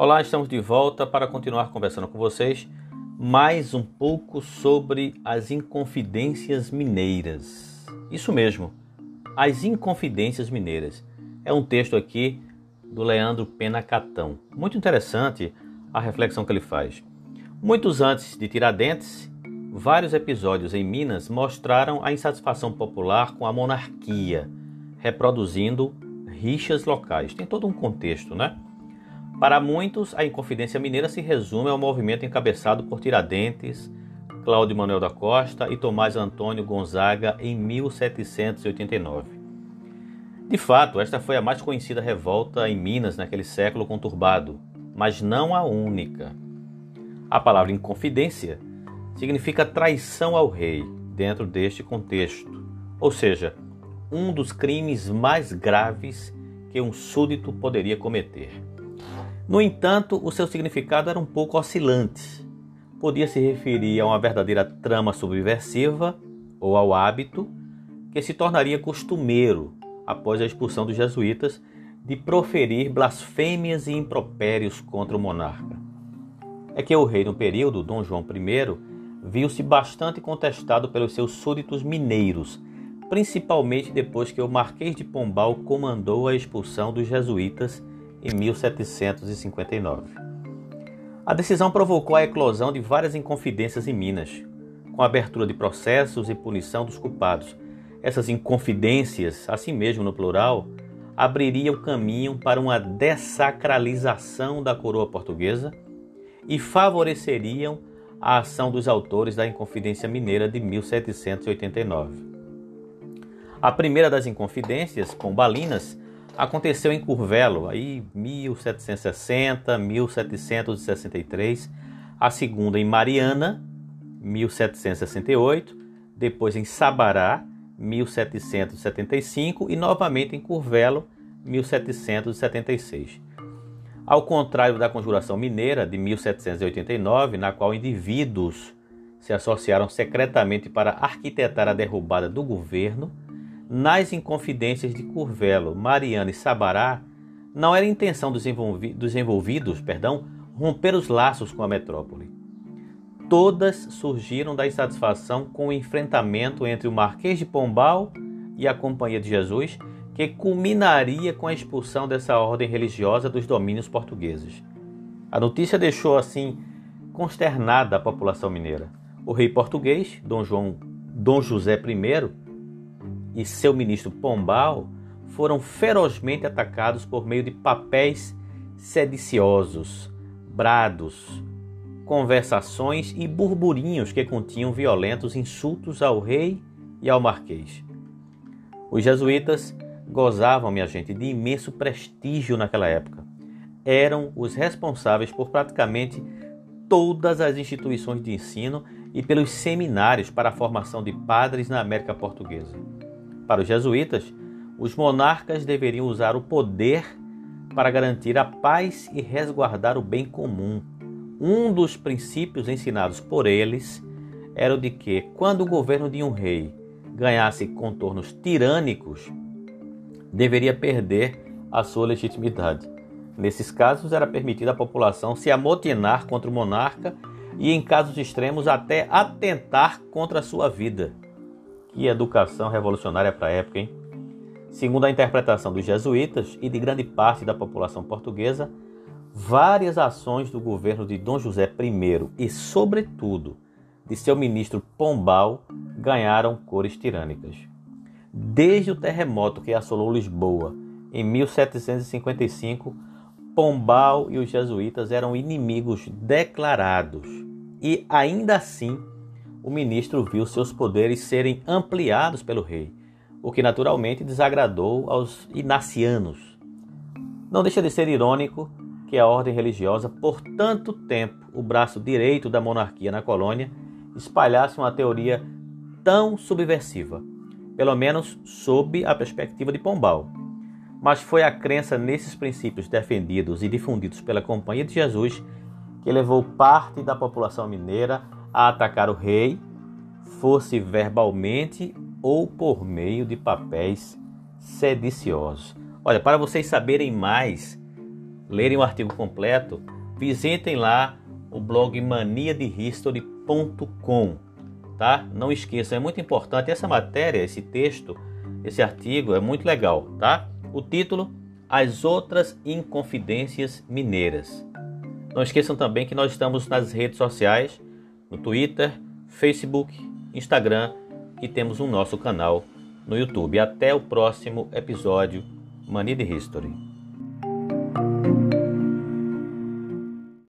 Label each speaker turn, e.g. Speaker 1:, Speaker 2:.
Speaker 1: Olá, estamos de volta para continuar conversando com vocês mais um pouco sobre as Inconfidências Mineiras. Isso mesmo, as Inconfidências Mineiras. É um texto aqui do Leandro Pena Catão. Muito interessante a reflexão que ele faz. Muitos antes de Tiradentes, vários episódios em Minas mostraram a insatisfação popular com a monarquia, reproduzindo rixas locais. Tem todo um contexto, né? Para muitos, a Inconfidência Mineira se resume ao movimento encabeçado por Tiradentes, Cláudio Manuel da Costa e Tomás Antônio Gonzaga em 1789. De fato, esta foi a mais conhecida revolta em Minas naquele século conturbado, mas não a única. A palavra inconfidência significa traição ao rei dentro deste contexto, ou seja, um dos crimes mais graves que um súdito poderia cometer. No entanto, o seu significado era um pouco oscilante. Podia se referir a uma verdadeira trama subversiva ou ao hábito que se tornaria costumeiro após a expulsão dos jesuítas de proferir blasfêmias e impropérios contra o monarca. É que o rei no período, Dom João I, viu-se bastante contestado pelos seus súditos mineiros, principalmente depois que o Marquês de Pombal comandou a expulsão dos jesuítas em 1759. A decisão provocou a eclosão de várias inconfidências em Minas, com a abertura de processos e punição dos culpados. Essas inconfidências, assim mesmo no plural, abririam caminho para uma dessacralização da coroa portuguesa e favoreceriam a ação dos autores da Inconfidência Mineira de 1789. A primeira das Inconfidências, Pombalinas, aconteceu em Curvelo, aí 1760, 1763, a segunda em Mariana, 1768, depois em Sabará, 1775 e novamente em Curvelo, 1776. Ao contrário da Conjuração Mineira de 1789, na qual indivíduos se associaram secretamente para arquitetar a derrubada do governo, nas Inconfidências de Curvelo, Mariana e Sabará, não era intenção dos, dos envolvidos perdão, romper os laços com a metrópole. Todas surgiram da insatisfação com o enfrentamento entre o Marquês de Pombal e a Companhia de Jesus, que culminaria com a expulsão dessa ordem religiosa dos domínios portugueses. A notícia deixou assim consternada a população mineira. O rei português, Dom João Dom José I, e seu ministro Pombal foram ferozmente atacados por meio de papéis sediciosos, brados, conversações e burburinhos que continham violentos insultos ao rei e ao marquês. Os jesuítas gozavam, minha gente, de imenso prestígio naquela época. Eram os responsáveis por praticamente todas as instituições de ensino e pelos seminários para a formação de padres na América Portuguesa. Para os jesuítas, os monarcas deveriam usar o poder para garantir a paz e resguardar o bem comum. Um dos princípios ensinados por eles era o de que, quando o governo de um rei ganhasse contornos tirânicos, deveria perder a sua legitimidade. Nesses casos, era permitida à população se amotinar contra o monarca e, em casos extremos, até atentar contra a sua vida. Que educação revolucionária para a época, hein? Segundo a interpretação dos jesuítas e de grande parte da população portuguesa, várias ações do governo de Dom José I e, sobretudo, de seu ministro Pombal ganharam cores tirânicas. Desde o terremoto que assolou Lisboa em 1755, Pombal e os jesuítas eram inimigos declarados e, ainda assim, o ministro viu seus poderes serem ampliados pelo rei, o que naturalmente desagradou aos inacianos. Não deixa de ser irônico que a ordem religiosa, por tanto tempo o braço direito da monarquia na colônia, espalhasse uma teoria tão subversiva, pelo menos sob a perspectiva de Pombal. Mas foi a crença nesses princípios defendidos e difundidos pela Companhia de Jesus que levou parte da população mineira a atacar o rei, fosse verbalmente ou por meio de papéis sediciosos. Olha, para vocês saberem mais lerem o artigo completo, visitem lá o blog maniadehistory.com, tá? Não esqueçam, é muito importante essa matéria, esse texto, esse artigo é muito legal, tá? O título: As outras inconfidências mineiras. Não esqueçam também que nós estamos nas redes sociais, no Twitter, Facebook, Instagram e temos o um nosso canal no YouTube. Até o próximo episódio Mania de History.